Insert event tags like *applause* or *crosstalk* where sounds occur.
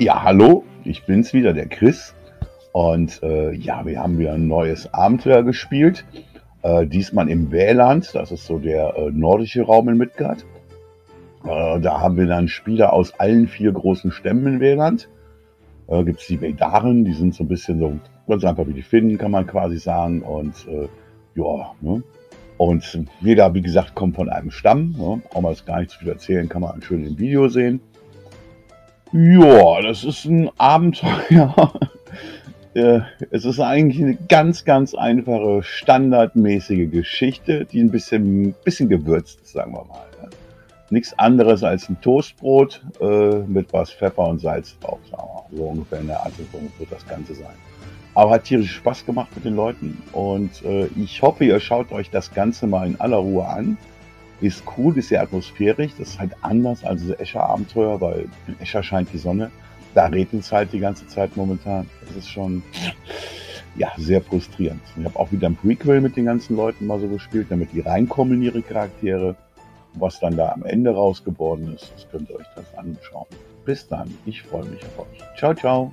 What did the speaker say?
Ja, hallo, ich bin's wieder, der Chris. Und äh, ja, wir haben wieder ein neues Abenteuer gespielt. Äh, diesmal im Wähland, das ist so der äh, nordische Raum in Midgard. Äh, da haben wir dann Spieler aus allen vier großen Stämmen in Wähland. Äh, Gibt es die Veldaren, die sind so ein bisschen so ganz einfach wie die Finnen, kann man quasi sagen. Und äh, ja, ne? Und jeder, wie gesagt, kommt von einem Stamm. Ne? Brauchen wir jetzt gar nicht zu viel erzählen, kann man schön im Video sehen. Ja, das ist ein Abenteuer. *laughs* Äh, es ist eigentlich eine ganz, ganz einfache, standardmäßige Geschichte, die ein bisschen, bisschen gewürzt ist, sagen wir mal. Ne? Nichts anderes als ein Toastbrot äh, mit was Pfeffer und Salz drauf. So ungefähr in der Art wird das Ganze sein. Aber hat tierisch Spaß gemacht mit den Leuten und äh, ich hoffe, ihr schaut euch das Ganze mal in aller Ruhe an. Ist cool, ist sehr atmosphärisch, das ist halt anders als das Escher-Abenteuer, weil in Escher scheint die Sonne. Da regnet es halt die ganze Zeit momentan. Das ist schon ja, sehr frustrierend. Ich habe auch wieder ein Prequel mit den ganzen Leuten mal so gespielt, damit die reinkommen in ihre Charaktere. Was dann da am Ende rausgeworden ist, das könnt ihr euch das anschauen. Bis dann, ich freue mich auf euch. Ciao, ciao.